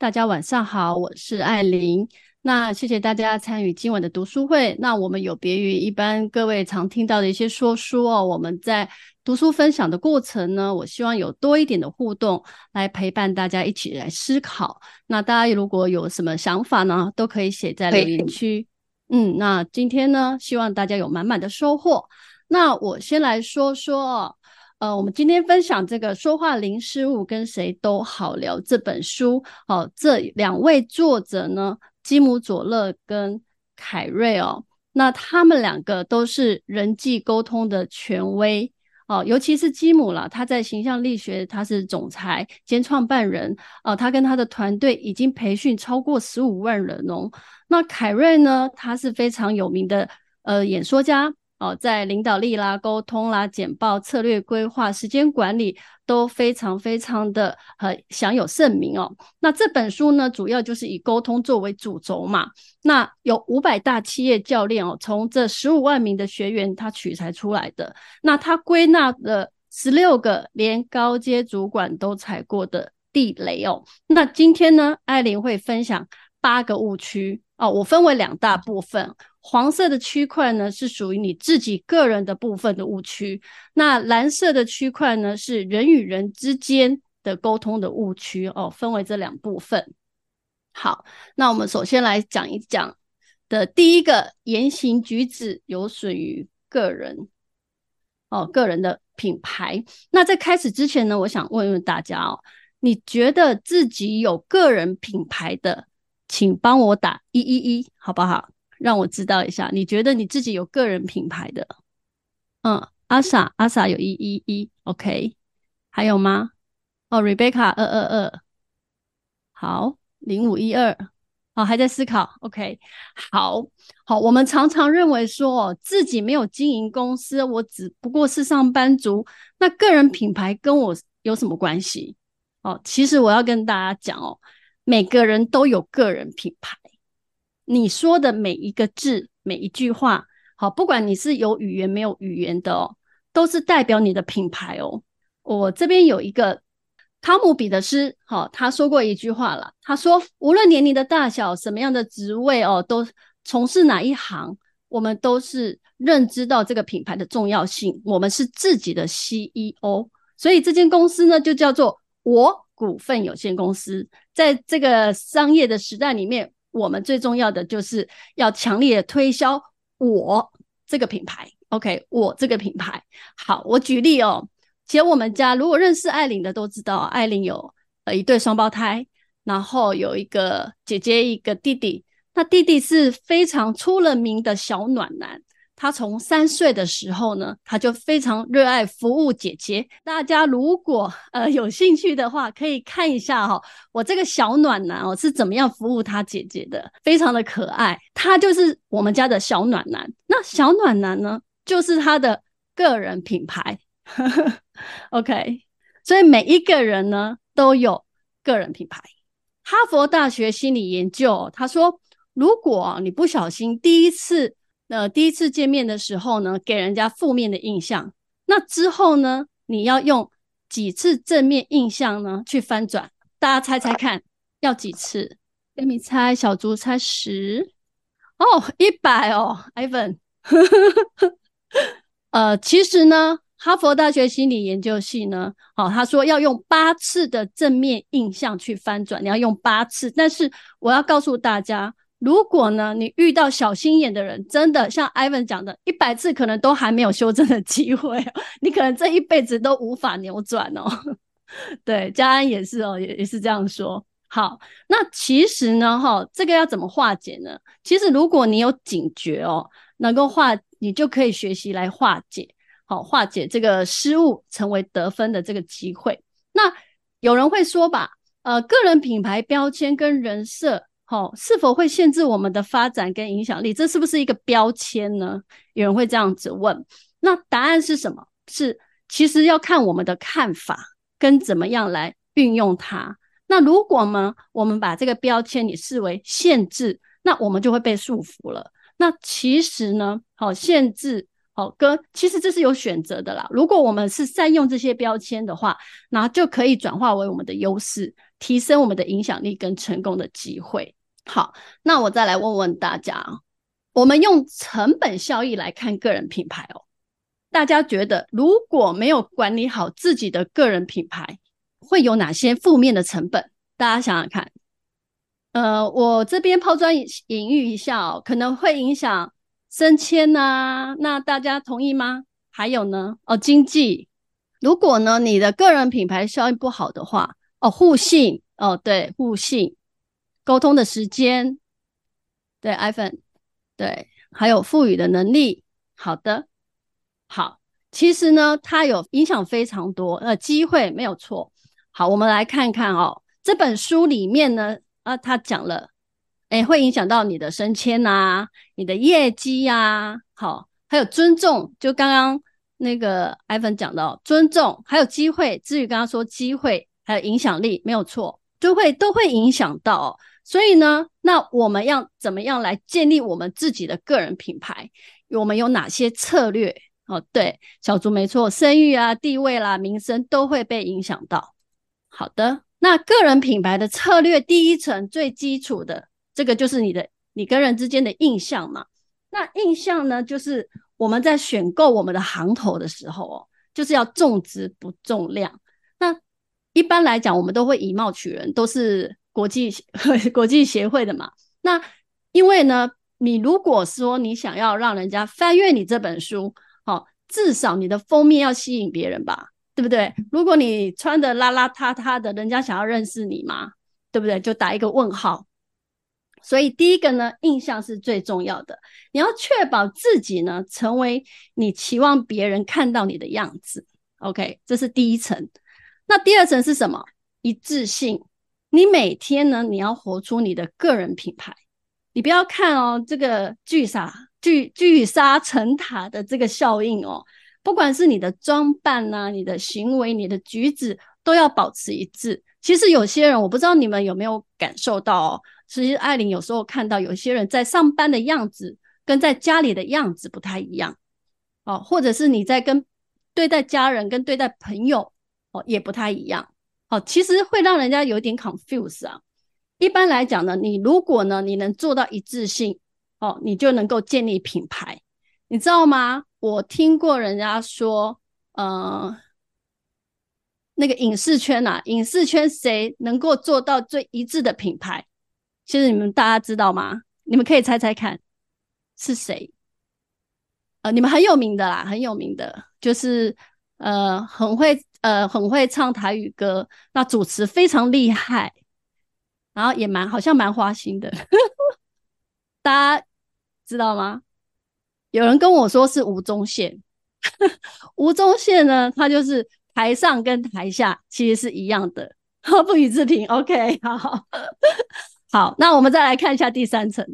大家晚上好，我是艾琳。那谢谢大家参与今晚的读书会。那我们有别于一般各位常听到的一些说书哦，我们在读书分享的过程呢，我希望有多一点的互动，来陪伴大家一起来思考。那大家如果有什么想法呢，都可以写在留言区。嗯，那今天呢，希望大家有满满的收获。那我先来说说。呃，我们今天分享这个说话零失误，跟谁都好聊这本书。哦，这两位作者呢，基姆佐勒跟凯瑞哦，那他们两个都是人际沟通的权威哦，尤其是基姆啦，他在形象力学他是总裁兼创办人哦，他跟他的团队已经培训超过十五万人哦。那凯瑞呢，他是非常有名的呃演说家。哦，在领导力啦、沟通啦、简报、策略规划、时间管理都非常非常的呃享有盛名哦。那这本书呢，主要就是以沟通作为主轴嘛。那有五百大企业教练哦，从这十五万名的学员他取材出来的。那他归纳了十六个连高阶主管都踩过的地雷哦。那今天呢，艾琳会分享八个误区哦，我分为两大部分。黄色的区块呢，是属于你自己个人的部分的误区，那蓝色的区块呢，是人与人之间的沟通的误区哦，分为这两部分。好，那我们首先来讲一讲的第一个言行举止有损于个人哦，个人的品牌。那在开始之前呢，我想问问大家哦，你觉得自己有个人品牌的，请帮我打一一一，好不好？让我知道一下，你觉得你自己有个人品牌的？嗯，阿莎，阿莎有一一一，OK，还有吗？哦，Rebecca 二二二，好，零五一二，哦，还在思考，OK，好好，我们常常认为说哦自己没有经营公司，我只不过是上班族，那个人品牌跟我有什么关系？哦，其实我要跟大家讲哦，每个人都有个人品牌。你说的每一个字，每一句话，好，不管你是有语言没有语言的哦，都是代表你的品牌哦。我这边有一个汤姆彼得斯，好，他说过一句话了，他说，无论年龄的大小，什么样的职位哦，都从事哪一行，我们都是认知到这个品牌的重要性。我们是自己的 CEO，所以这间公司呢，就叫做我股份有限公司。在这个商业的时代里面。我们最重要的就是要强烈的推销我这个品牌，OK，我这个品牌。好，我举例哦，其实我们家如果认识艾琳的都知道，艾琳有呃一对双胞胎，然后有一个姐姐一个弟弟，那弟弟是非常出了名的小暖男。他从三岁的时候呢，他就非常热爱服务姐姐。大家如果呃有兴趣的话，可以看一下哈、哦，我这个小暖男哦是怎么样服务他姐姐的，非常的可爱。他就是我们家的小暖男。那小暖男呢，就是他的个人品牌。OK，所以每一个人呢都有个人品牌。哈佛大学心理研究他说，如果你不小心第一次。那第一次见面的时候呢，给人家负面的印象。那之后呢，你要用几次正面印象呢去翻转？大家猜猜看，要几次？给你猜，小猪猜十哦，一百哦，Ivan。呃，其实呢，哈佛大学心理研究系呢，好、哦，他说要用八次的正面印象去翻转，你要用八次。但是我要告诉大家。如果呢，你遇到小心眼的人，真的像 Ivan 讲的，一百次可能都还没有修正的机会，你可能这一辈子都无法扭转哦。对，家安也是哦，也也是这样说。好，那其实呢，哈，这个要怎么化解呢？其实如果你有警觉哦，能够化，你就可以学习来化解，好，化解这个失误，成为得分的这个机会。那有人会说吧，呃，个人品牌标签跟人设。好、哦，是否会限制我们的发展跟影响力？这是不是一个标签呢？有人会这样子问。那答案是什么？是其实要看我们的看法跟怎么样来运用它。那如果呢，我们把这个标签你视为限制，那我们就会被束缚了。那其实呢，好、限制，好，跟其实这是有选择的啦。如果我们是善用这些标签的话，那就可以转化为我们的优势，提升我们的影响力跟成功的机会。好，那我再来问问大家啊，我们用成本效益来看个人品牌哦。大家觉得如果没有管理好自己的个人品牌，会有哪些负面的成本？大家想想看。呃，我这边抛砖引玉一下哦，可能会影响升迁呐。那大家同意吗？还有呢？哦，经济。如果呢，你的个人品牌效益不好的话，哦，互信。哦，对，互信。沟通的时间。对，iPhone。对，还有赋予的能力。好的。好，其实呢，它有影响非常多。呃，机会没有错。好，我们来看看哦，这本书里面呢。啊，他讲了，哎，会影响到你的升迁啊，你的业绩呀、啊，好，还有尊重，就刚刚那个 iPhone 讲到尊重，还有机会。至于刚刚说机会，还有影响力，没有错，都会都会影响到、所以呢，那我们要怎么样来建立我们自己的个人品牌？我们有哪些策略？哦，对，小竺没错，声誉啊、地位啦、名声都会被影响到。好的。那个人品牌的策略，第一层最基础的这个就是你的你跟人之间的印象嘛。那印象呢，就是我们在选购我们的行头的时候哦，就是要重质不重量。那一般来讲，我们都会以貌取人，都是国际 国际协会的嘛。那因为呢，你如果说你想要让人家翻阅你这本书，哦，至少你的封面要吸引别人吧。对不对？如果你穿的邋邋遢遢的，人家想要认识你吗？对不对？就打一个问号。所以第一个呢，印象是最重要的。你要确保自己呢，成为你期望别人看到你的样子。OK，这是第一层。那第二层是什么？一致性。你每天呢，你要活出你的个人品牌。你不要看哦，这个聚沙聚聚沙成塔的这个效应哦。不管是你的装扮呐、啊，你的行为、你的举止，都要保持一致。其实有些人，我不知道你们有没有感受到哦。其实艾琳有时候看到有些人在上班的样子，跟在家里的样子不太一样哦，或者是你在跟对待家人跟对待朋友哦也不太一样哦。其实会让人家有点 confuse 啊。一般来讲呢，你如果呢你能做到一致性哦，你就能够建立品牌，你知道吗？我听过人家说，呃，那个影视圈啊，影视圈谁能够做到最一致的品牌？其实你们大家知道吗？你们可以猜猜看是谁？呃，你们很有名的啦，很有名的，就是呃，很会呃，很会唱台语歌，那主持非常厉害，然后也蛮好像蛮花心的，大家知道吗？有人跟我说是吴宗宪，吴宗宪呢，他就是台上跟台下其实是一样的，不予置评。OK，好，好，那我们再来看一下第三层。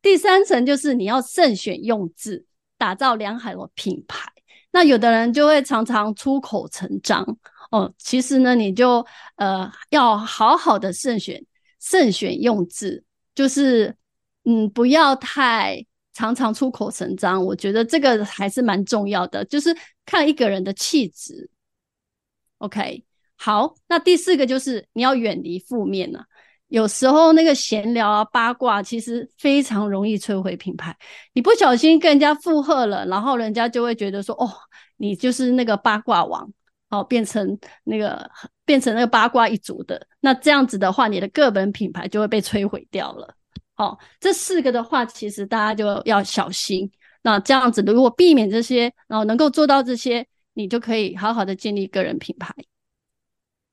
第三层就是你要慎选用字，打造良好的品牌。那有的人就会常常出口成章哦，其实呢，你就呃要好好的慎选，慎选用字，就是嗯不要太。常常出口成章，我觉得这个还是蛮重要的，就是看一个人的气质。OK，好，那第四个就是你要远离负面呢啊。有时候那个闲聊啊、八卦，其实非常容易摧毁品牌。你不小心跟人家附和了，然后人家就会觉得说：“哦，你就是那个八卦王，哦，变成那个变成那个八卦一族的。”那这样子的话，你的个人品牌就会被摧毁掉了。哦，这四个的话，其实大家就要小心。那这样子，如果避免这些，然后能够做到这些，你就可以好好的建立个人品牌。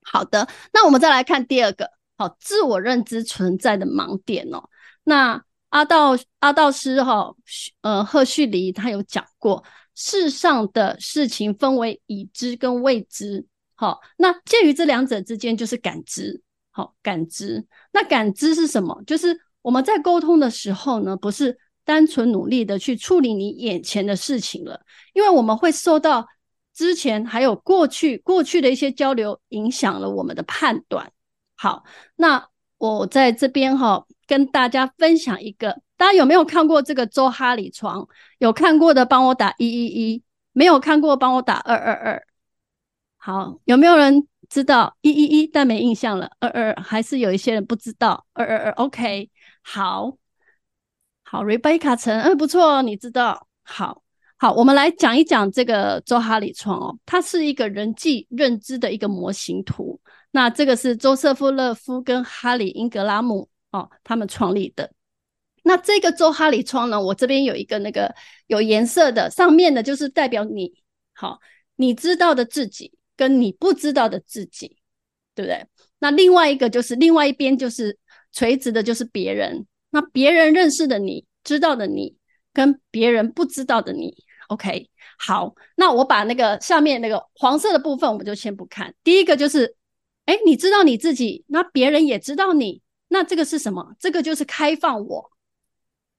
好的，那我们再来看第二个，好，自我认知存在的盲点哦。那阿道阿道师哈、哦，呃，赫胥黎他有讲过，世上的事情分为已知跟未知。好，那介于这两者之间就是感知。好，感知。那感知是什么？就是。我们在沟通的时候呢，不是单纯努力的去处理你眼前的事情了，因为我们会受到之前还有过去过去的一些交流影响了我们的判断。好，那我在这边哈、跟大家分享一个，大家有没有看过这个周哈里床？有看过的帮我打一一一，没有看过帮我打二二二。好，有没有人知道一一一但没印象了？二二还是有一些人不知道二二二。OK，好，好，Rebecca 陈，嗯，不错，你知道。好，好，我们来讲一讲这个周哈里窗哦，它是一个人际认知的一个模型图。那这个是周瑟夫勒夫跟哈里英格拉姆哦，他们创立的。那这个周哈里窗呢，我这边有一个那个有颜色的，上面的就是代表你，好，你知道的自己跟你不知道的自己，对不对？那另外一个就是另外一边就是垂直的，就是别人。那别人认识的你，知道的你，跟别人不知道的你，OK？好，那我把那个下面那个黄色的部分，我们就先不看。第一个就是。哎，你知道你自己，那别人也知道你，那这个是什么？这个就是开放我。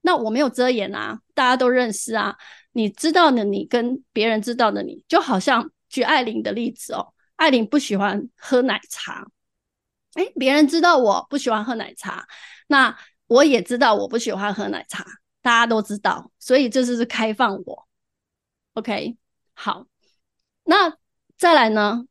那我没有遮掩啊，大家都认识啊。你知道的你跟别人知道的你，就好像举艾琳的例子哦。艾琳不喜欢喝奶茶，哎，别人知道我不喜欢喝奶茶，那我也知道我不喜欢喝奶茶，大家都知道，所以这就是开放我。OK，好，那再来呢？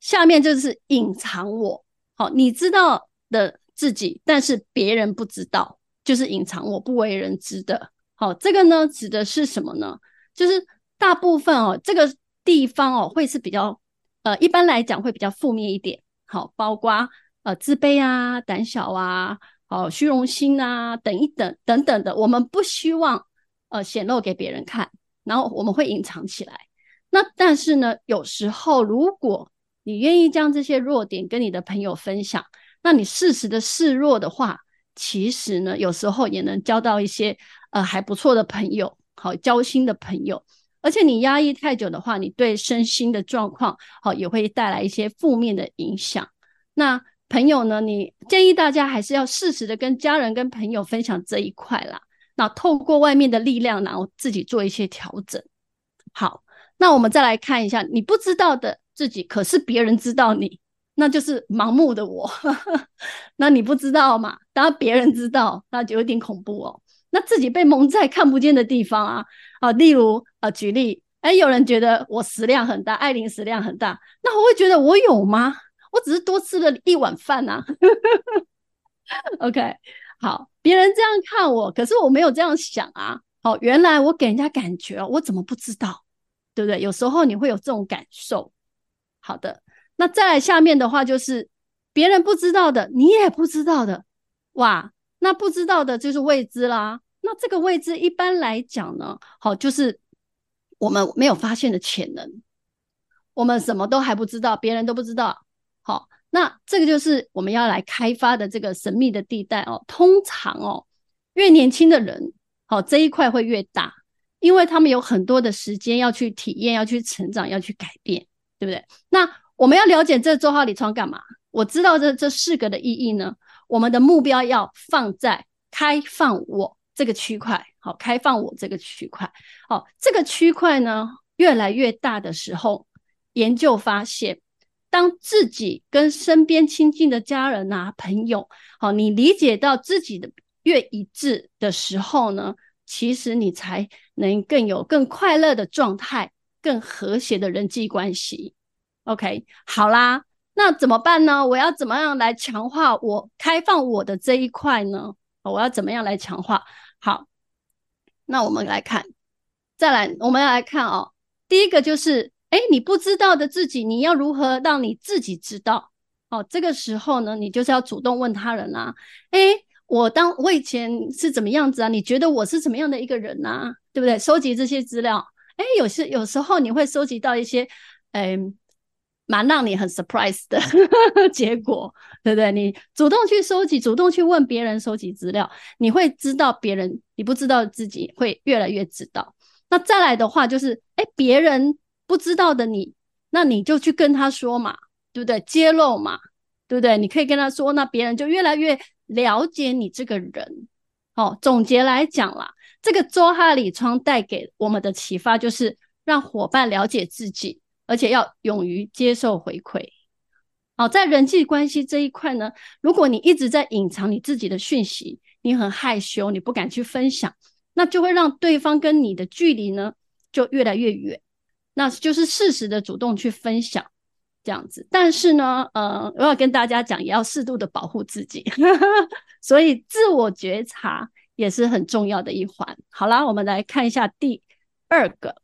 下面就是隐藏我，好，你知道的自己，但是别人不知道，就是隐藏我不为人知的。好，这个呢指的是什么呢？就是大部分哦，这个地方哦会是比较，呃，一般来讲会比较负面一点。好，包括呃自卑啊、胆小啊、好虚荣心啊等一等等等的，我们不希望呃显露给别人看，然后我们会隐藏起来。那但是呢，有时候如果你愿意将这些弱点跟你的朋友分享，那你适时的示弱的话，其实呢，有时候也能交到一些呃还不错的朋友，好交心的朋友。而且你压抑太久的话，你对身心的状况好也会带来一些负面的影响。那朋友呢，你建议大家还是要适时的跟家人跟朋友分享这一块啦。那透过外面的力量，然后自己做一些调整。好，那我们再来看一下你不知道的。自己可是别人知道你，那就是盲目的我。那你不知道嘛？当别人知道，那就有点恐怖哦。那自己被蒙在看不见的地方啊啊，例如啊，举例，哎，有人觉得我食量很大，艾琳食量很大，那我会觉得我有吗？我只是多吃了一碗饭呐。OK，好，别人这样看我，可是我没有这样想啊。好，原来我给人家感觉，我怎么不知道？对不对？有时候你会有这种感受。好的，那再来下面的话就是别人不知道的，你也不知道的，哇，那不知道的就是未知啦。那这个未知一般来讲呢，好，就是我们没有发现的潜能，我们什么都还不知道，别人都不知道。好，那这个就是我们要来开发的这个神秘的地带哦。通常哦，越年轻的人，好，这一块会越大，因为他们有很多的时间要去体验，要去成长，要去改变。对不对？那我们要了解这周哈里窗干嘛？我知道这这四个的意义呢。我们的目标要放在开放我这个区块，好，开放我这个区块，好，这个区块呢越来越大的时候，研究发现，当自己跟身边亲近的家人啊、朋友，好，你理解到自己的越一致的时候呢，其实你才能更有更快乐的状态。更和谐的人际关系，OK，好啦，那怎么办呢？我要怎么样来强化我开放我的这一块呢？我要怎么样来强化？好，那我们来看，再来，我们要来看哦。第一个就是，哎，你不知道的自己，你要如何让你自己知道？哦，这个时候呢，你就是要主动问他人啊，哎，我当我以前是怎么样子啊？你觉得我是怎么样的一个人啊？对不对？收集这些资料。哎，有时有时候你会收集到一些，哎，蛮让你很 surprise 的 结果，对不对？你主动去收集，主动去问别人收集资料，你会知道别人你不知道自己会越来越知道。那再来的话就是，哎，别人不知道的你，那你就去跟他说嘛，对不对？揭露嘛，对不对？你可以跟他说，那别人就越来越了解你这个人。好，总结来讲啦。这个周哈里窗带给我们的启发就是让伙伴了解自己，而且要勇于接受回馈。好，在人际关系这一块呢，如果你一直在隐藏你自己的讯息，你很害羞，你不敢去分享，那就会让对方跟你的距离呢就越来越远。那就是适时的主动去分享，这样子。但是呢，呃，我要跟大家讲，也要适度的保护自己，所以自我觉察也是很重要的一环。好啦，我们来看一下第二个。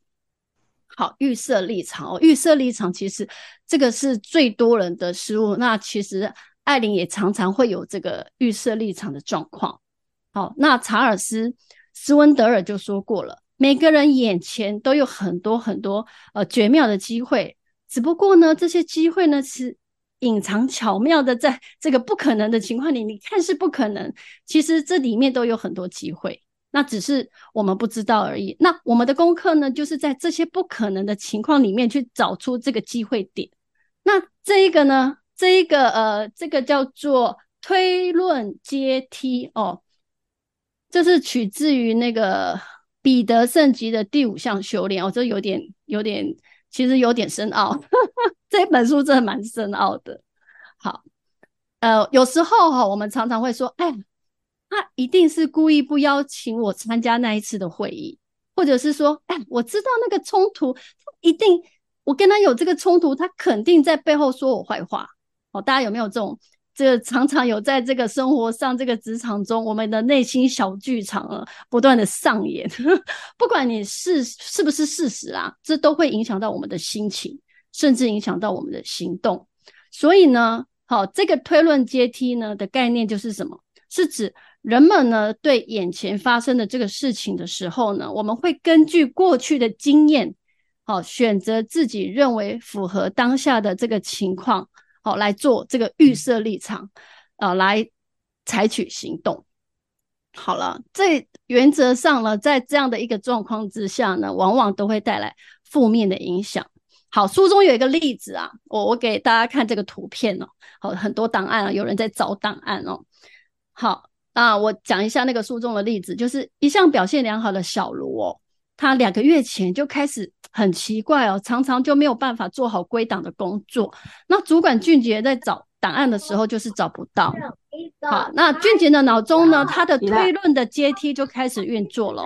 好，预设立场哦，预设立场其实这个是最多人的失误。那其实艾琳也常常会有这个预设立场的状况。好，那查尔斯·斯温德尔就说过了，每个人眼前都有很多很多呃绝妙的机会，只不过呢，这些机会呢是隐藏巧妙的，在这个不可能的情况里，你看是不可能，其实这里面都有很多机会。那只是我们不知道而已。那我们的功课呢，就是在这些不可能的情况里面去找出这个机会点。那这一个呢，这一个呃，这个叫做推论阶梯哦，这是取自于那个彼得圣吉的第五项修炼哦，这有点有点，其实有点深奥。这本书真的蛮深奥的。好，呃，有时候哈、哦，我们常常会说，哎。他一定是故意不邀请我参加那一次的会议，或者是说，哎，我知道那个冲突，他一定我跟他有这个冲突，他肯定在背后说我坏话。哦，大家有没有这种？这常常有在这个生活上、这个职场中，我们的内心小剧场啊，不断的上演。不管你是是不是事实啊，这都会影响到我们的心情，甚至影响到我们的行动。所以呢，好，这个推论阶梯呢的概念就是什么？是指。人们呢，对眼前发生的这个事情的时候呢，我们会根据过去的经验，好，选择自己认为符合当下的这个情况，好，来做这个预设立场，啊，来采取行动。好了，这原则上呢，在这样的一个状况之下呢，往往都会带来负面的影响。好，书中有一个例子啊，我我给大家看这个图片哦，好，很多档案啊，有人在找档案哦，好。啊，我讲一下那个书中的例子，就是一向表现良好的小卢哦，他两个月前就开始很奇怪哦，常常就没有办法做好归档的工作。那主管俊杰在找档案的时候，就是找不到。好，那俊杰的脑中呢，他的推论的阶梯就开始运作了。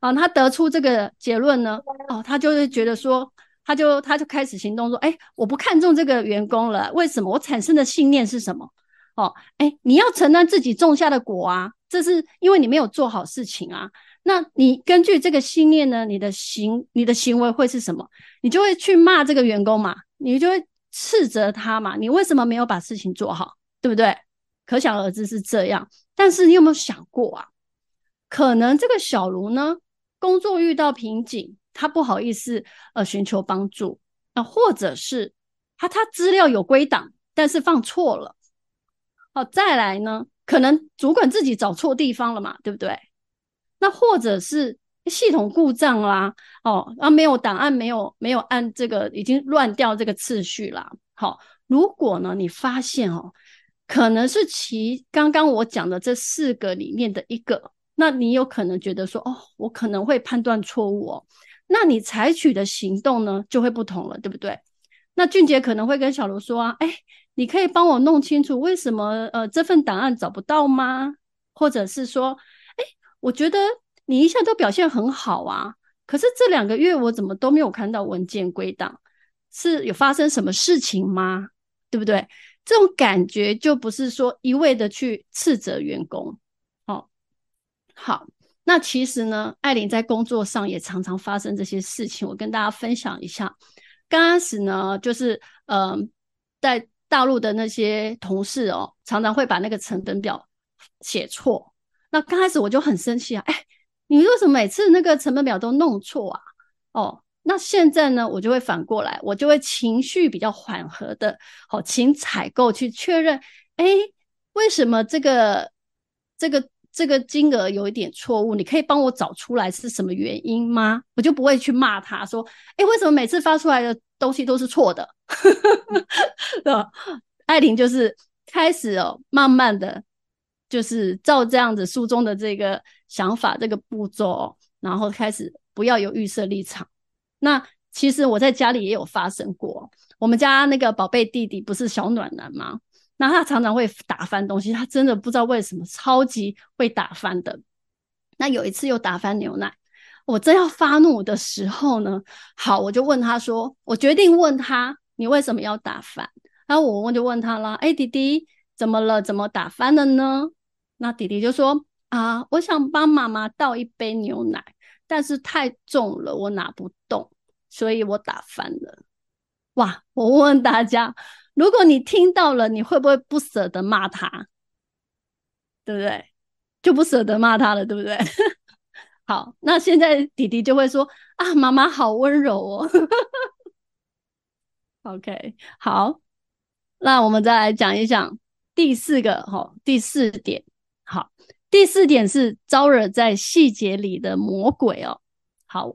啊，他得出这个结论呢，哦，他就是觉得说，他就他就开始行动说，哎，我不看重这个员工了，为什么？我产生的信念是什么？哦，哎，你要承担自己种下的果啊，这是因为你没有做好事情啊。那你根据这个信念呢，你的行你的行为会是什么？你就会去骂这个员工嘛，你就会斥责他嘛，你为什么没有把事情做好，对不对？可想而知是这样。但是你有没有想过啊？可能这个小卢呢，工作遇到瓶颈，他不好意思呃寻求帮助，那、或者是他他资料有归档，但是放错了。好，再来呢？可能主管自己找错地方了嘛，对不对？那或者是系统故障啦，哦，啊，没有档案，没有没有按这个，已经乱掉这个次序啦。好，如果呢，你发现哦，可能是其刚刚我讲的这四个里面的一个，那你有可能觉得说，哦，我可能会判断错误哦，那你采取的行动呢就会不同了，对不对？那俊杰可能会跟小卢说啊，哎。你可以帮我弄清楚为什么呃这份档案找不到吗？或者是说，我觉得你一向都表现很好啊，可是这两个月我怎么都没有看到文件归档，是有发生什么事情吗？对不对？这种感觉就不是说一味的去斥责员工。哦，好，那其实呢，艾琳在工作上也常常发生这些事情，我跟大家分享一下。刚开始呢，就是嗯、呃，在大陆的那些同事哦，常常会把那个成本表写错。那刚开始我就很生气啊，哎，你为什么每次那个成本表都弄错啊？哦，那现在呢，我就会反过来，我就会情绪比较缓和的，好，请采购去确认，哎，为什么这个这个这个金额有一点错误？你可以帮我找出来是什么原因吗？我就不会去骂他说，哎，为什么每次发出来的东西都是错的？对？艾琳就是开始哦，慢慢的就是照这样子书中的这个想法、这个步骤，然后开始不要有预设立场。那其实我在家里也有发生过。我们家那个宝贝弟弟不是小暖男吗？那他常常会打翻东西，他真的不知道为什么超级会打翻的。那有一次又打翻牛奶，我正要发怒的时候呢，好，我就问他说，我决定问他，你为什么要打翻？然后我我就问他了，哎，弟弟怎么了？怎么打翻了呢？那弟弟就说啊，我想帮妈妈倒一杯牛奶，但是太重了，我拿不动，所以我打翻了。哇，我问问大家，如果你听到了，你会不会不舍得骂他？对不对？就不舍得骂他了，对不对？好，那现在弟弟就会说啊，妈妈好温柔哦。OK，好，那我们再来讲一讲第四个哈、哦，第四点。好，第四点是招惹在细节里的魔鬼哦。好，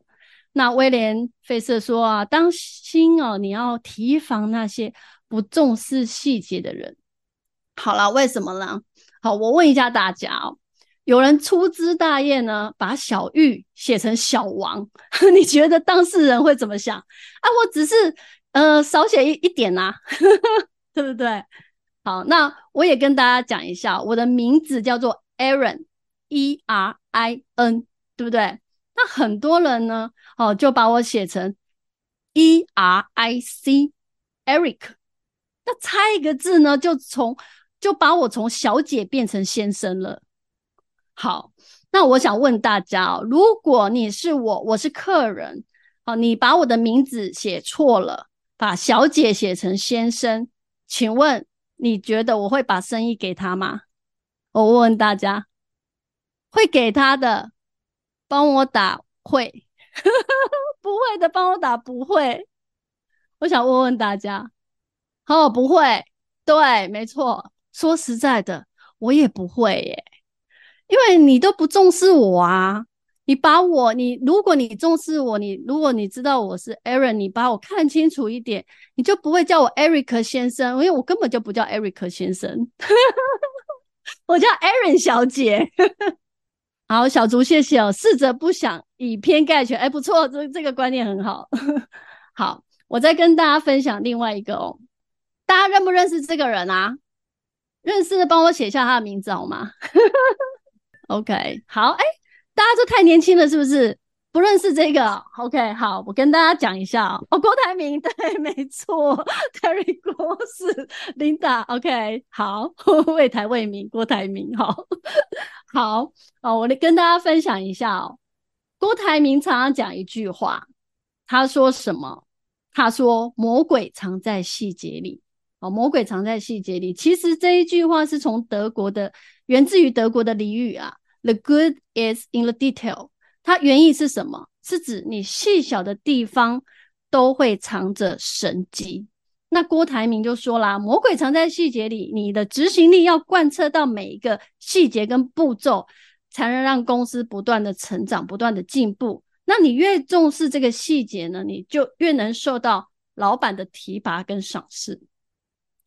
那威廉·费舍说啊，当心哦，你要提防那些不重视细节的人。好了，为什么呢？好，我问一下大家哦。有人粗枝大叶呢，把小玉写成小王，你觉得当事人会怎么想啊？我只是呃少写一一点呐、啊，对不对？好，那我也跟大家讲一下，我的名字叫做 Erin，E R I N，对不对？那很多人呢，哦，就把我写成 E R I C，Eric，那差一个字呢，就从就把我从小姐变成先生了。好，那我想问大家哦，如果你是我，我是客人，好，你把我的名字写错了，把小姐写成先生，请问你觉得我会把生意给他吗？我问问大家，会给他的，帮我打会，不会的帮我打不会。我想问问大家，哦，不会，对，没错，说实在的，我也不会耶。因为你都不重视我啊！你把我，你如果你重视我，你如果你知道我是 Erin，你把我看清楚一点，你就不会叫我 Eric 先生，因为我根本就不叫 Eric 先生，我叫 Erin 小姐。好，小竹，谢谢哦。试着不想以偏概全，哎，不错，这这个观念很好。好，我再跟大家分享另外一个哦，大家认不认识这个人啊？认识的帮我写下他的名字好吗？OK，好，哎，大家都太年轻了，是不是？不认识这个？OK，好，我跟大家讲一下哦。郭台铭，对，没错，Terry 郭是 Linda，OK，好，为台为民，郭台铭，好，好，哦，我来跟大家分享一下哦。郭台铭常常讲一句话，他说什么？他说魔鬼藏在细节里。哦，魔鬼藏在细节里。其实这一句话是从德国的，源自于德国的俚语啊。The good is in the detail，它原意是什么？是指你细小的地方都会藏着神机。那郭台铭就说啦，魔鬼藏在细节里，你的执行力要贯彻到每一个细节跟步骤，才能让公司不断的成长，不断的进步。那你越重视这个细节呢，你就越能受到老板的提拔跟赏识。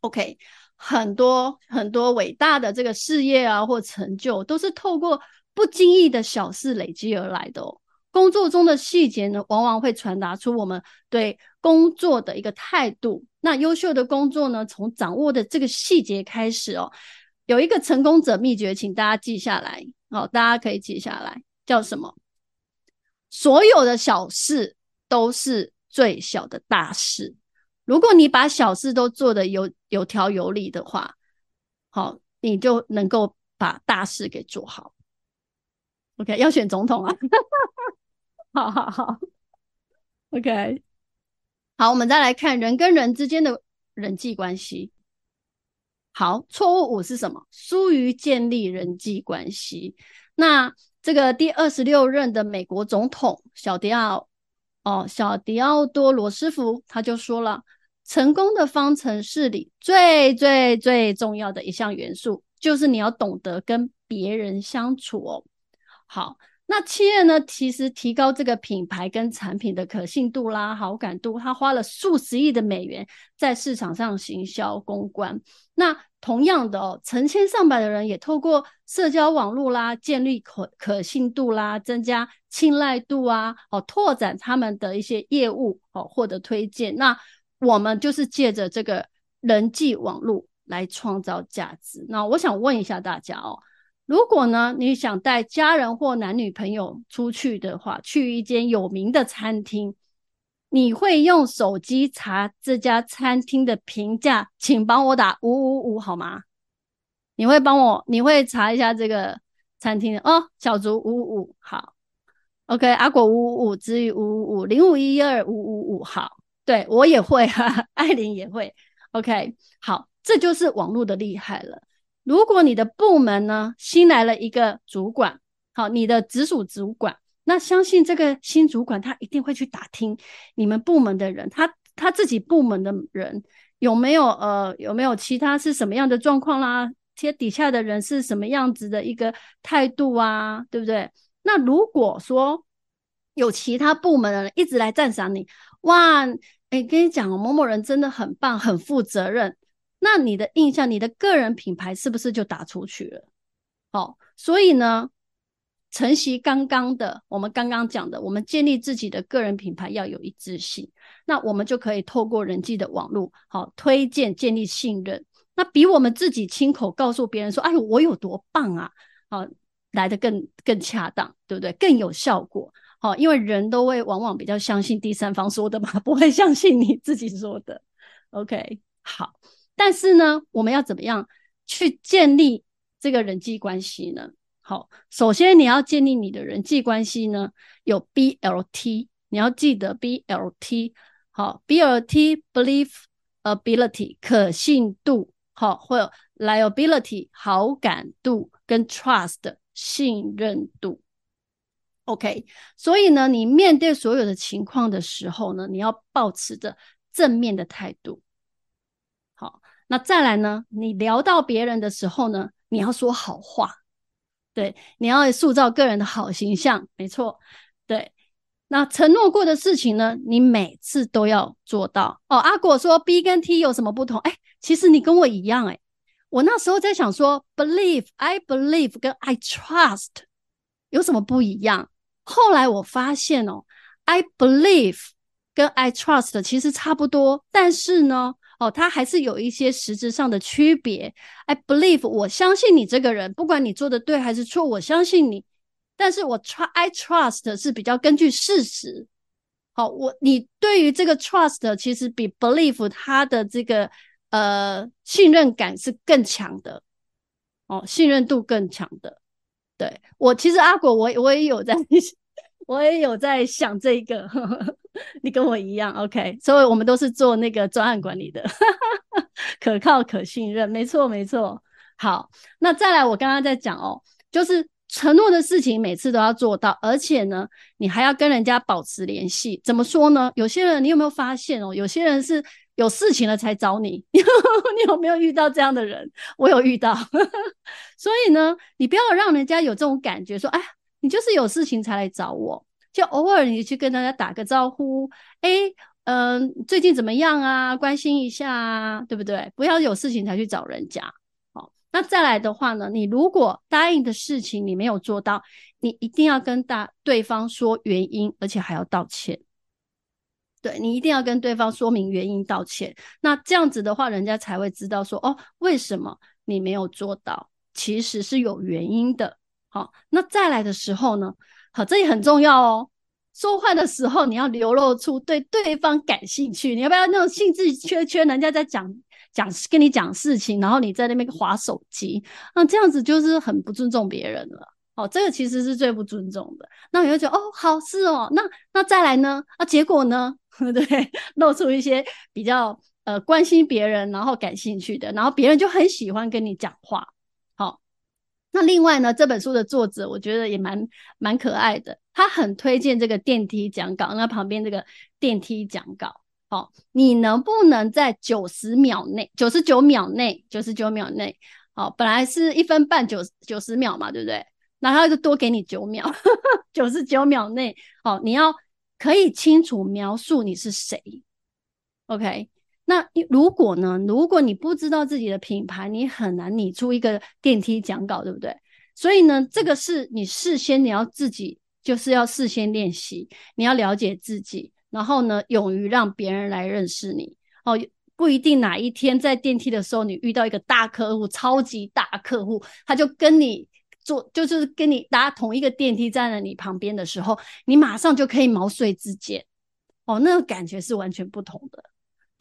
OK。很多很多伟大的这个事业啊，或成就，都是透过不经意的小事累积而来的哦。工作中的细节呢，往往会传达出我们对工作的一个态度。那优秀的工作呢，从掌握的这个细节开始哦。有一个成功者秘诀，请大家记下来哦，大家可以记下来，叫什么？所有的小事都是最小的大事。如果你把小事都做得有有条有理的话，好，你就能够把大事给做好。OK，要选总统啊！好好好，OK，好，我们再来看人跟人之间的人际关系。好，错误五是什么？疏于建立人际关系。那这个第二十六任的美国总统小迪奥。哦，小迪奥多罗斯福他就说了，成功的方程式里最最最重要的一项元素，就是你要懂得跟别人相处哦。好，那企业呢，其实提高这个品牌跟产品的可信度啦、好感度，他花了数十亿的美元在市场上行销公关。那同样的哦，成千上百的人也透过社交网络啦，建立可可信度啦，增加青睐度啊，哦，拓展他们的一些业务哦，获得推荐。那我们就是借着这个人际网络来创造价值。那我想问一下大家哦，如果呢，你想带家人或男女朋友出去的话，去一间有名的餐厅。你会用手机查这家餐厅的评价，请帮我打五五五好吗？你会帮我，你会查一下这个餐厅的哦。小竹五五五好，OK，阿果五五五，之于五五五，零五一二五五五好，对我也会哈哈，艾琳也会，OK，好，这就是网络的厉害了。如果你的部门呢，新来了一个主管，好，你的直属主管。那相信这个新主管，他一定会去打听你们部门的人，他他自己部门的人有没有呃有没有其他是什么样的状况啦？贴底下的人是什么样子的一个态度啊？对不对？那如果说有其他部门的人一直来赞赏你，哇，哎，跟你讲，某某人真的很棒，很负责任，那你的印象，你的个人品牌是不是就打出去了？哦，所以呢。承袭刚刚的，我们刚刚讲的，我们建立自己的个人品牌要有一致性，那我们就可以透过人际的网络，好推荐建立信任，那比我们自己亲口告诉别人说，哎呦，我有多棒啊，好来的更更恰当，对不对？更有效果，好，因为人都会往往比较相信第三方说的嘛，不会相信你自己说的。OK，好，但是呢，我们要怎么样去建立这个人际关系呢？好，首先你要建立你的人际关系呢，有 BLT，你要记得 BLT。好，BLT belief ability 可信度，好，或 liability 好感度跟 trust 信任度。OK，所以呢，你面对所有的情况的时候呢，你要保持着正面的态度。好，那再来呢，你聊到别人的时候呢，你要说好话。对，你要塑造个人的好形象，没错。对，那承诺过的事情呢，你每次都要做到。哦，阿果说 B 跟 T 有什么不同？哎，其实你跟我一样，哎，我那时候在想说，believe，I believe 跟 I trust 有什么不一样？后来我发现哦，I believe 跟 I trust 其实差不多，但是呢。哦，它还是有一些实质上的区别。I believe，我相信你这个人，不管你做的对还是错，我相信你。但是我 try，I trust 是比较根据事实。好，我你对于这个 trust 其实比 believe 它的这个呃信任感是更强的。哦，信任度更强的。对，我其实阿果我我也有在。我也有在想这个，呵呵，你跟我一样，OK，所以我们都是做那个专案管理的，可靠可信任，没错没错。好，那再来，我刚刚在讲哦，就是承诺的事情每次都要做到，而且呢，你还要跟人家保持联系。怎么说呢？有些人你有没有发现哦？有些人是有事情了才找你，你有没有遇到这样的人？我有遇到，所以呢，你不要让人家有这种感觉，说哎。你就是有事情才来找我，就偶尔你去跟大家打个招呼，哎，嗯、最近怎么样啊？关心一下啊，对不对？不要有事情才去找人家。好，那再来的话呢，你如果答应的事情你没有做到，你一定要跟大对方说原因，而且还要道歉。对，你一定要跟对方说明原因，道歉。那这样子的话，人家才会知道说，哦，为什么你没有做到？其实是有原因的。好，那再来的时候呢？好，这也很重要哦。说话的时候，你要流露出对对方感兴趣。你要不要那种兴致缺缺？人家在讲讲跟你讲事情，然后你在那边滑手机，那这样子就是很不尊重别人了。哦，这个其实是最不尊重的。那你会觉得哦，好是哦。那那再来呢？啊，结果呢？对，露出一些比较呃关心别人，然后感兴趣的，然后别人就很喜欢跟你讲话。那另外呢，这本书的作者我觉得也蛮蛮可爱的，他很推荐这个电梯讲稿。那旁边这个电梯讲稿，好，你能不能在九十秒内、九十九秒内、九十九秒内，好，本来是一分半九九十秒嘛，对不对？然后就多给你九秒，九十九秒内，好，你要可以清楚描述你是谁，OK。那如果呢？如果你不知道自己的品牌，你很难拟出一个电梯讲稿，对不对？所以呢，这个是你事先你要自己就是要事先练习，你要了解自己，然后呢，勇于让别人来认识你哦。不一定哪一天在电梯的时候，你遇到一个大客户，超级大客户，他就跟你坐，就是跟你搭同一个电梯站在你旁边的时候，你马上就可以毛遂自荐哦，那个感觉是完全不同的。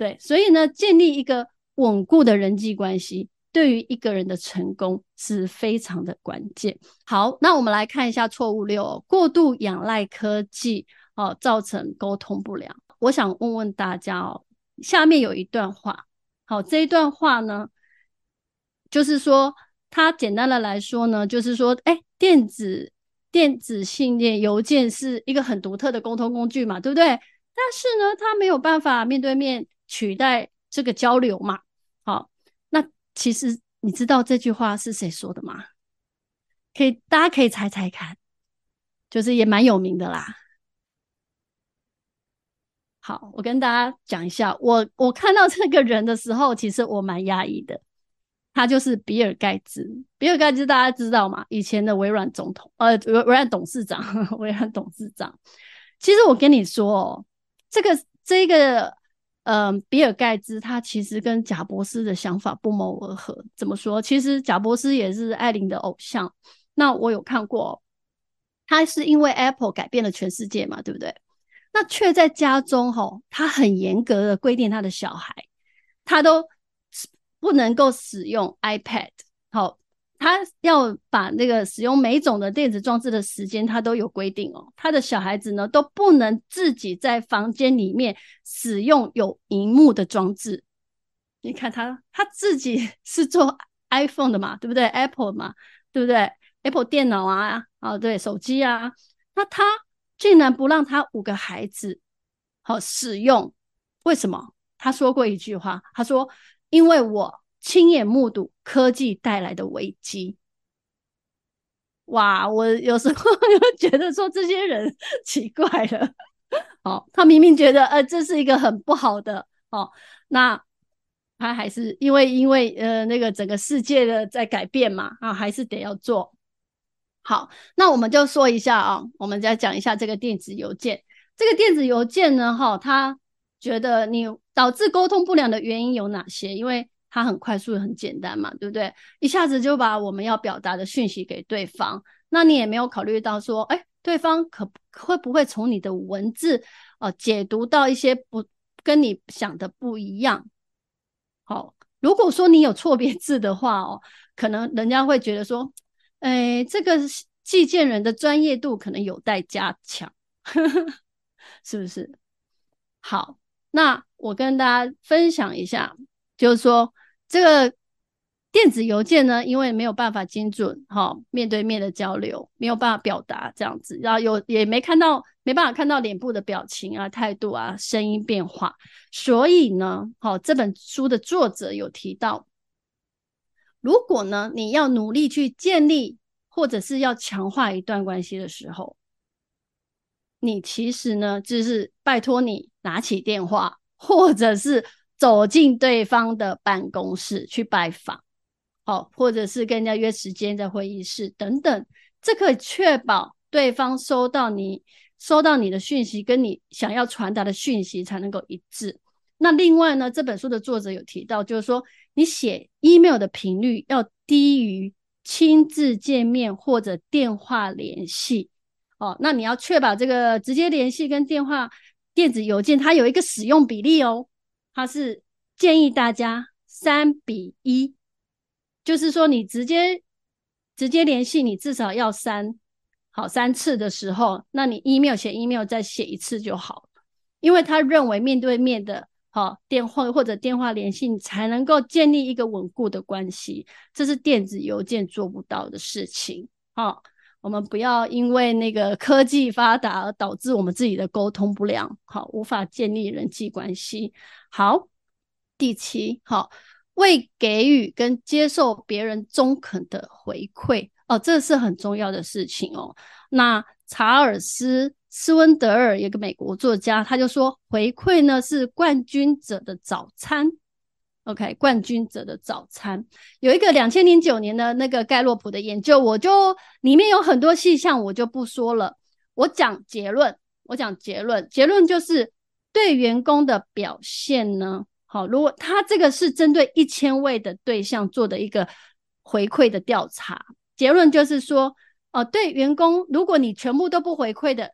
对，所以呢，建立一个稳固的人际关系，对于一个人的成功是非常的关键。好，那我们来看一下错误六哦，过度仰赖科技哦，造成沟通不良。我想问问大家哦。下面有一段话，好，这一段话呢，就是说，它简单的来说呢，就是说，哎，电子电子信件邮件是一个很独特的沟通工具嘛，对不对？但是呢，它没有办法面对面取代这个交流嘛。好，那其实你知道这句话是谁说的吗？可以，大家可以猜猜看，就是也蛮有名的啦。好，我跟大家讲一下，我我看到这个人的时候，其实我蛮压抑的。他就是比尔盖茨，比尔盖茨大家知道吗？以前的微软总统，呃，微微软董事长，微软董事长。其实我跟你说哦，这个这个，嗯、比尔盖茨他其实跟贾伯斯的想法不谋而合。怎么说？其实贾伯斯也是艾琳的偶像。那我有看过，他是因为 Apple 改变了全世界嘛，对不对？那却在家中吼，他很严格的规定他的小孩，他都不能够使用 iPad。好，他要把那个使用每种的电子装置的时间，他都有规定哦。他的小孩子呢，都不能自己在房间里面使用有荧幕的装置。你看他，他自己 是做 iPhone 的嘛，对不对？Apple 嘛，对不对？Apple 电脑啊，啊，对，手机啊，那他。竟然不让他五个孩子好使用，为什么？他说过一句话，他说：“因为我亲眼目睹科技带来的危机。”哇，我有时候 又觉得说这些人 奇怪了。哦，他明明觉得呃这是一个很不好的哦，那他还是因为因为呃那个整个世界的在改变嘛啊，还是得要做。好，那我们就说一下啊，我们再讲一下这个电子邮件。这个电子邮件呢，哈，他觉得你导致沟通不良的原因有哪些？因为它很快速、很简单嘛，对不对？一下子就把我们要表达的讯息给对方。那你也没有考虑到说，哎，对方可会不会从你的文字呃解读到一些不跟你想的不一样？好，如果说你有错别字的话哦，可能人家会觉得说。哎，这个寄件人的专业度可能有待加强，是不是？好，那我跟大家分享一下，就是说这个电子邮件呢，因为没有办法精准哈、面对面的交流，没有办法表达这样子，然后有也没看到没办法看到脸部的表情啊、态度啊、声音变化，所以呢，好、哦，这本书的作者有提到。如果呢，你要努力去建立，或者是要强化一段关系的时候，你其实呢，就是拜托你拿起电话，或者是走进对方的办公室去拜访，哦，或者是跟人家约时间在会议室等等，这可以确保对方收到你收到你的讯息，跟你想要传达的讯息才能够一致。那另外呢，这本书的作者有提到，就是说你写 email 的频率要低于亲自见面或者电话联系哦。那你要确保这个直接联系跟电话、电子邮件它有一个使用比例哦。它是建议大家三比一，就是说你直接直接联系，你至少要三好三次的时候，那你 email 写 email 再写一次就好，因为他认为面对面的。好，电话或者电话联系，你才能够建立一个稳固的关系，这是电子邮件做不到的事情。好，我们不要因为那个科技发达而导致我们自己的沟通不良，好，无法建立人际关系。好，第七，好，未给予跟接受别人中肯的回馈，哦，这是很重要的事情哦。那查尔斯。斯温德尔一个美国作家，他就说回馈呢是冠军者的早餐。OK，冠军者的早餐有一个两千零九年的那个盖洛普的研究，我就里面有很多细项，我就不说了。我讲结论，我讲结论，结论就是对员工的表现呢，好，如果他这个是针对一千位的对象做的一个回馈的调查，结论就是说，哦，对员工，如果你全部都不回馈的，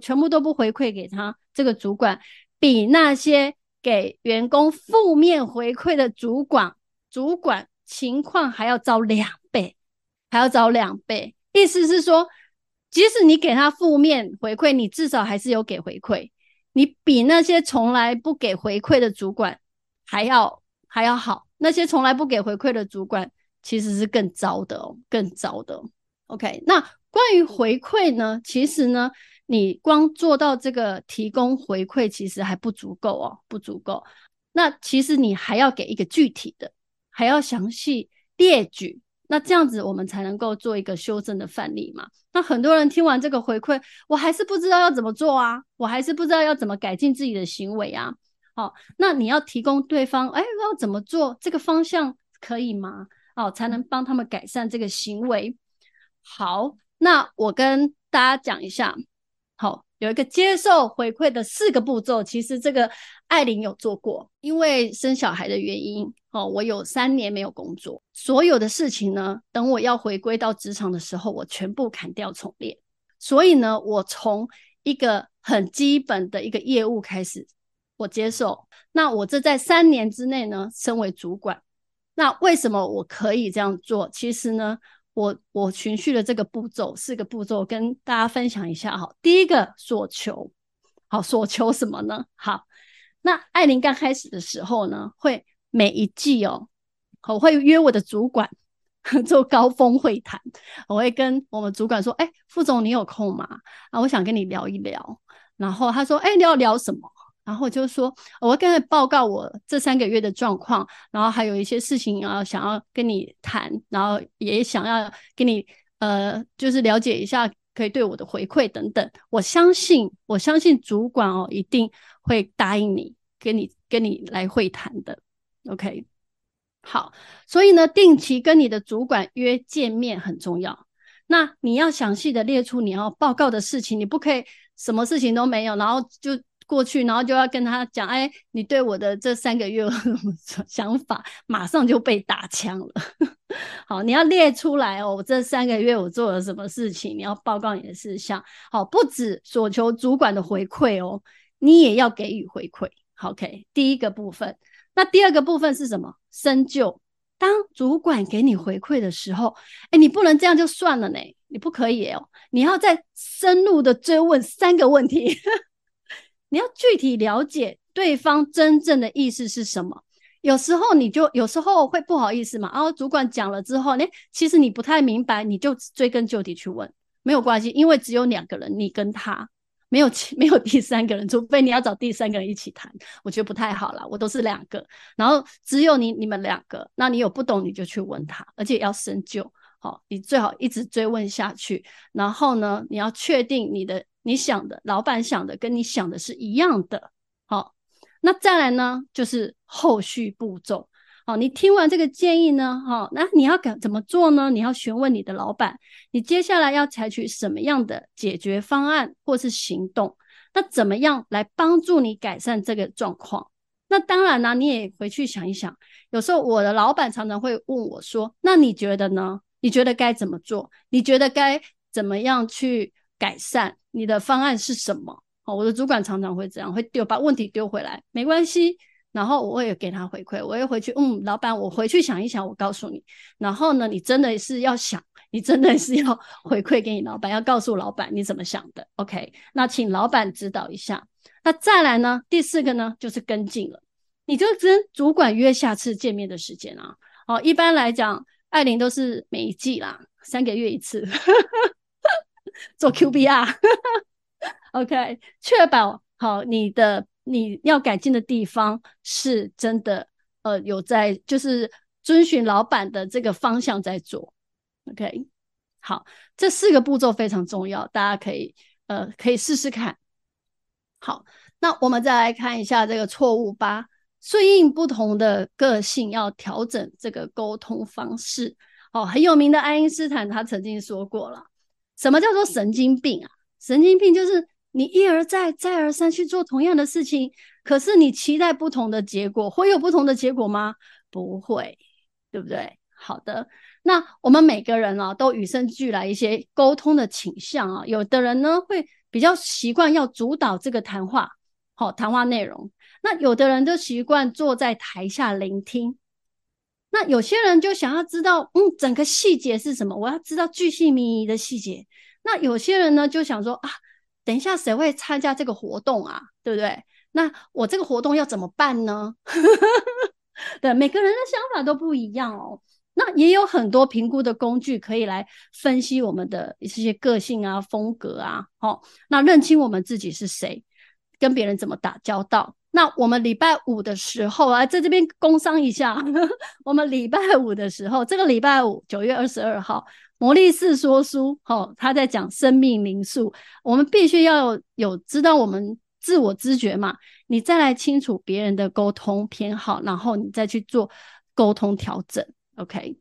全部都不回馈给他这个主管，比那些。给员工负面回馈的主管，主管情况还要糟两倍，还要糟两倍。意思是说，即使你给他负面回馈，你至少还是有给回馈，你比那些从来不给回馈的主管还要还要好。那些从来不给回馈的主管，其实是更糟的哦，更糟的。OK，那关于回馈呢？其实呢？你光做到这个提供回馈，其实还不足够哦，不足够。那其实你还要给一个具体的，还要详细列举，那这样子我们才能够做一个修正的范例嘛。那很多人听完这个回馈，我还是不知道要怎么做啊，我还是不知道要怎么改进自己的行为啊。好，那你要提供对方，哎，要怎么做？这个方向可以吗？哦，才能帮他们改善这个行为。好，那我跟大家讲一下。好，有一个接受回馈的四个步骤。其实这个艾琳有做过，因为生小孩的原因，哦，我有三年没有工作，所有的事情呢，等我要回归到职场的时候，我全部砍掉重练。所以呢，我从一个很基本的一个业务开始，我接受。那我这在三年之内呢，升为主管。那为什么我可以这样做？其实呢，我我循序的这个步骤，四个步骤跟大家分享一下哈。第一个所求，好，所求什么呢？好，那艾琳刚开始的时候呢，会每一季哦，我会约我的主管 做高峰会谈，我会跟我们主管说，哎，副总你有空吗？啊，我想跟你聊一聊。然后他说，哎，你要聊什么？然后就说，我跟他报告我这三个月的状况，然后还有一些事情啊，想要跟你谈，然后也想要跟你呃，就是了解一下，可以对我的回馈等等。我相信，我相信主管哦，一定会答应你，跟你跟你来会谈的。OK，好，所以呢，定期跟你的主管约见面很重要。那你要详细的列出你要报告的事情，你不可以什么事情都没有，然后就。过去，然后就要跟他讲，哎，你对我的这三个月想法？马上就被打枪了。好，你要列出来哦，我这三个月我做了什么事情？你要报告你的事项。好，不止所求主管的回馈哦，你也要给予回馈。OK，第一个部分。那第二个部分是什么？深究。当主管给你回馈的时候，哎，你不能这样就算了呢，你不可以哦，你要再深入的追问三个问题。你要具体了解对方真正的意思是什么？有时候你就有时候会不好意思嘛。然后主管讲了之后，诶，其实你不太明白，你就追根究底去问，没有关系，因为只有两个人，你跟他没有 没有第三个人，除非你要找第三个人一起谈，我觉得不太好啦。我都是两个，然后只有你你们两个，那你有不懂你就去问他，而且要深究。好，你最好一直追问下去，然后呢，你要确定你的。你想的，老板想的，跟你想的是一样的。好，那再来呢，就是后续步骤。好，你听完这个建议呢，好，那你要怎怎么做呢？你要询问你的老板，你接下来要采取什么样的解决方案或是行动？那怎么样来帮助你改善这个状况？那当然呢，你也回去想一想。有时候我的老板常常会问我说：“那你觉得呢？你觉得该怎么做？你觉得该怎么样去改善？”你的方案是什么？哦，我的主管常常会这样，会丢把问题丢回来，没关系。然后我也给他回馈，我也回去，嗯，老板，我回去想一想，我告诉你。然后呢，你真的是要想，你真的是要回馈给你老板，要告诉老板你怎么想的。OK，那请老板指导一下。那再来呢，第四个呢，就是跟进了，你就跟主管约下次见面的时间啊。哦，一般来讲，艾琳都是每一季啦，三个月一次。做 QBR，OK，确保好你的你要改进的地方是真的，呃，有在就是遵循老板的这个方向在做，OK，好，这四个步骤非常重要，大家可以呃，可以试试看。好，那我们再来看一下这个错误吧。顺应不同的个性，要调整这个沟通方式。哦，很有名的爱因斯坦他曾经说过了，什么叫做神经病啊？神经病就是你一而再、再而三去做同样的事情，可是你期待不同的结果，会有不同的结果吗？不会，对不对？好的，那我们每个人啊，都与生俱来一些沟通的倾向啊。有的人呢，会比较习惯要主导这个谈话，好、哦，谈话内容。那有的人就习惯坐在台下聆听。那有些人就想要知道，嗯，整个细节是什么？我要知道巨细靡遗的细节。那有些人呢，就想说啊，等一下谁会参加这个活动啊？对不对？那我这个活动要怎么办呢？对，每个人的想法都不一样哦。那也有很多评估的工具可以来分析我们的一些个性啊、风格啊，哦，那认清我们自己是谁，跟别人怎么打交道。那我们礼拜五的时候啊，在这边工商一下，我们礼拜五的时候，这个礼拜五九月二十二号，魔力四说书，哦，他在讲生命灵数，我们必须要有，有知道我们自我知觉嘛，你再来清楚别人的沟通偏好，然后你再去做沟通调整。OK，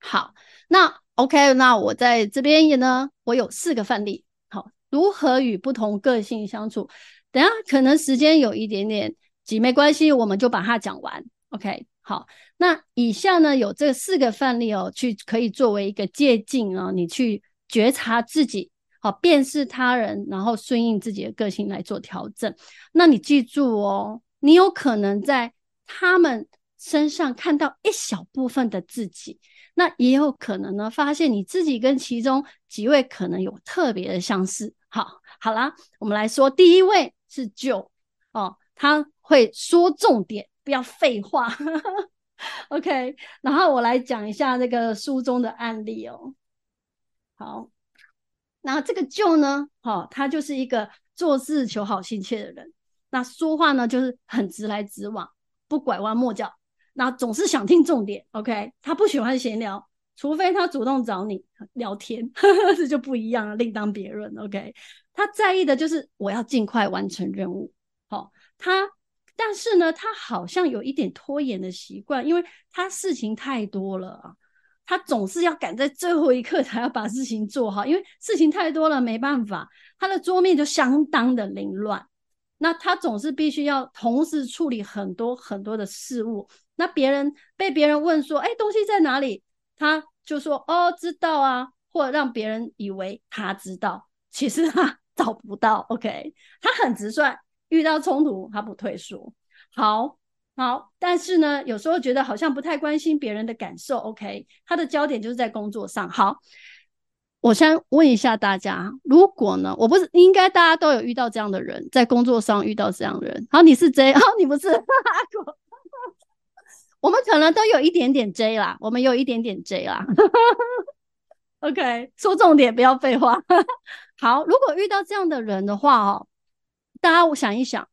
好，那 OK，那我在这边也呢，我有四个范例，好，如何与不同个性相处？等下可能时间有一点点挤，没关系，我们就把它讲完。OK，好，那以下呢有这四个范例哦，去可以作为一个借镜啊，你去觉察自己，好，辨识他人，然后顺应自己的个性来做调整。那你记住哦，你有可能在他们。身上看到一小部分的自己，那也有可能呢，发现你自己跟其中几位可能有特别的相似。好，好啦，我们来说，第一位是九哦，他会说重点，不要废话。OK，然后我来讲一下那个书中的案例哦。好，然后这个舅呢，哦，他就是一个做事求好心切的人，那说话呢就是很直来直往，不拐弯抹角。那总是想听重点，OK？他不喜欢闲聊，除非他主动找你聊天，这就不一样了，另当别论，OK？他在意的就是我要尽快完成任务，好、哦，他但是呢，他好像有一点拖延的习惯，因为他事情太多了啊，他总是要赶在最后一刻才要把事情做好，因为事情太多了，没办法，他的桌面就相当的凌乱，那他总是必须要同时处理很多很多的事物。那别人被别人问说：“哎，东西在哪里？”他就说：“哦，知道啊。”或者让别人以为他知道，其实他 找不到。OK，他很直率，遇到冲突他不退缩。好，好，但是呢，有时候觉得好像不太关心别人的感受。OK，他的焦点就是在工作上。好，我先问一下大家，如果呢，我不是应该大家都有遇到这样的人，在工作上遇到这样的人。好，你是 J，好，你不是阿果。我们可能都有一点点 J 啦，我们有一点点 J 啦。OK，说重点，不要废话。好，如果遇到这样的人的话哦，大家我想一想，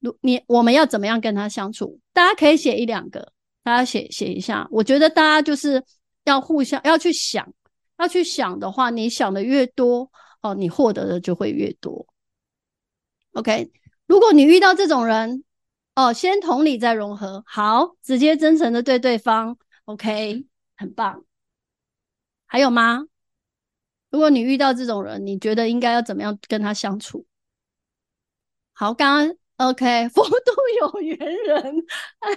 如你我们要怎么样跟他相处？大家可以写一两个，大家写写一下。我觉得大家就是要互相要去想，要去想的话，你想的越多哦，你获得的就会越多。OK，如果你遇到这种人。哦，先同理再融合，好，直接真诚的对对方，OK，很棒。还有吗？如果你遇到这种人，你觉得应该要怎么样跟他相处？好，刚刚 OK，佛度有缘人，哎，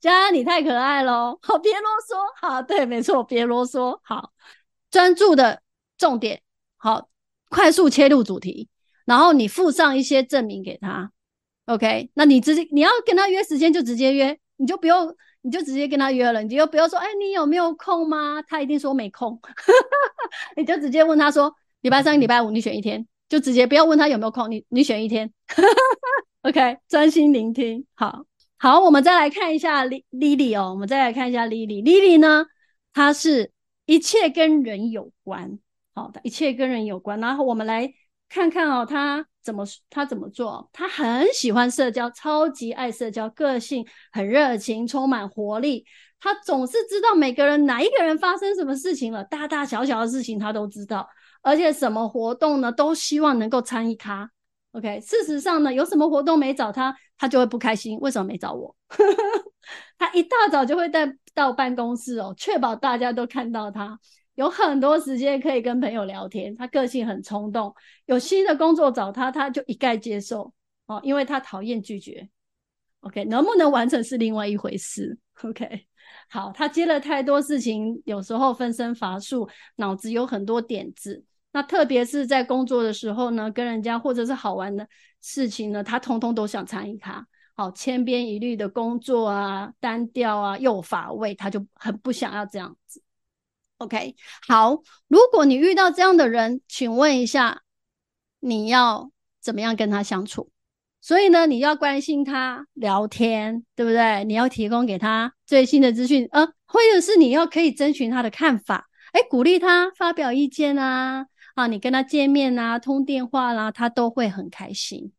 佳安你太可爱喽，好，别啰嗦，好，对，没错，别啰嗦，好，专注的重点，好，快速切入主题，然后你附上一些证明给他。OK，那你直接你要跟他约时间就直接约，你就不用，你就直接跟他约了，你就不要说，哎，你有没有空吗？他一定说没空，你就直接问他说，礼拜三、礼拜五你选一天，就直接不要问他有没有空，你你选一天。OK，专心聆听。好，好，我们再来看一下 Lily 哦，我们再来看一下 Lily，Lily 呢，她是一切跟人有关，好的，一切跟人有关，然后我们来看看哦，她。怎么她怎么做？她很喜欢社交，超级爱社交，个性很热情，充满活力。他总是知道每个人哪一个人发生什么事情了，大大小小的事情他都知道，而且什么活动呢，都希望能够参与他。OK，事实上呢，有什么活动没找他，他就会不开心。为什么没找我？他一大早就会带到办公室哦，确保大家都看到他。有很多时间可以跟朋友聊天。他个性很冲动，有新的工作找他，他就一概接受哦，因为他讨厌拒绝。OK，能不能完成是另外一回事。OK，好，他接了太多事情，有时候分身乏术，脑子有很多点子。那特别是在工作的时候呢，跟人家或者是好玩的事情呢，他通通都想参与他。好，千篇一律的工作啊，单调啊，又乏味，他就很不想要这样子。OK，好，如果你遇到这样的人，请问一下，你要怎么样跟他相处？所以呢，你要关心他，聊天，对不对？你要提供给他最新的资讯，呃，或者是你要可以征询他的看法，哎，鼓励他发表意见啊。啊，你跟他见面啊，通电话啦，他都会很开心。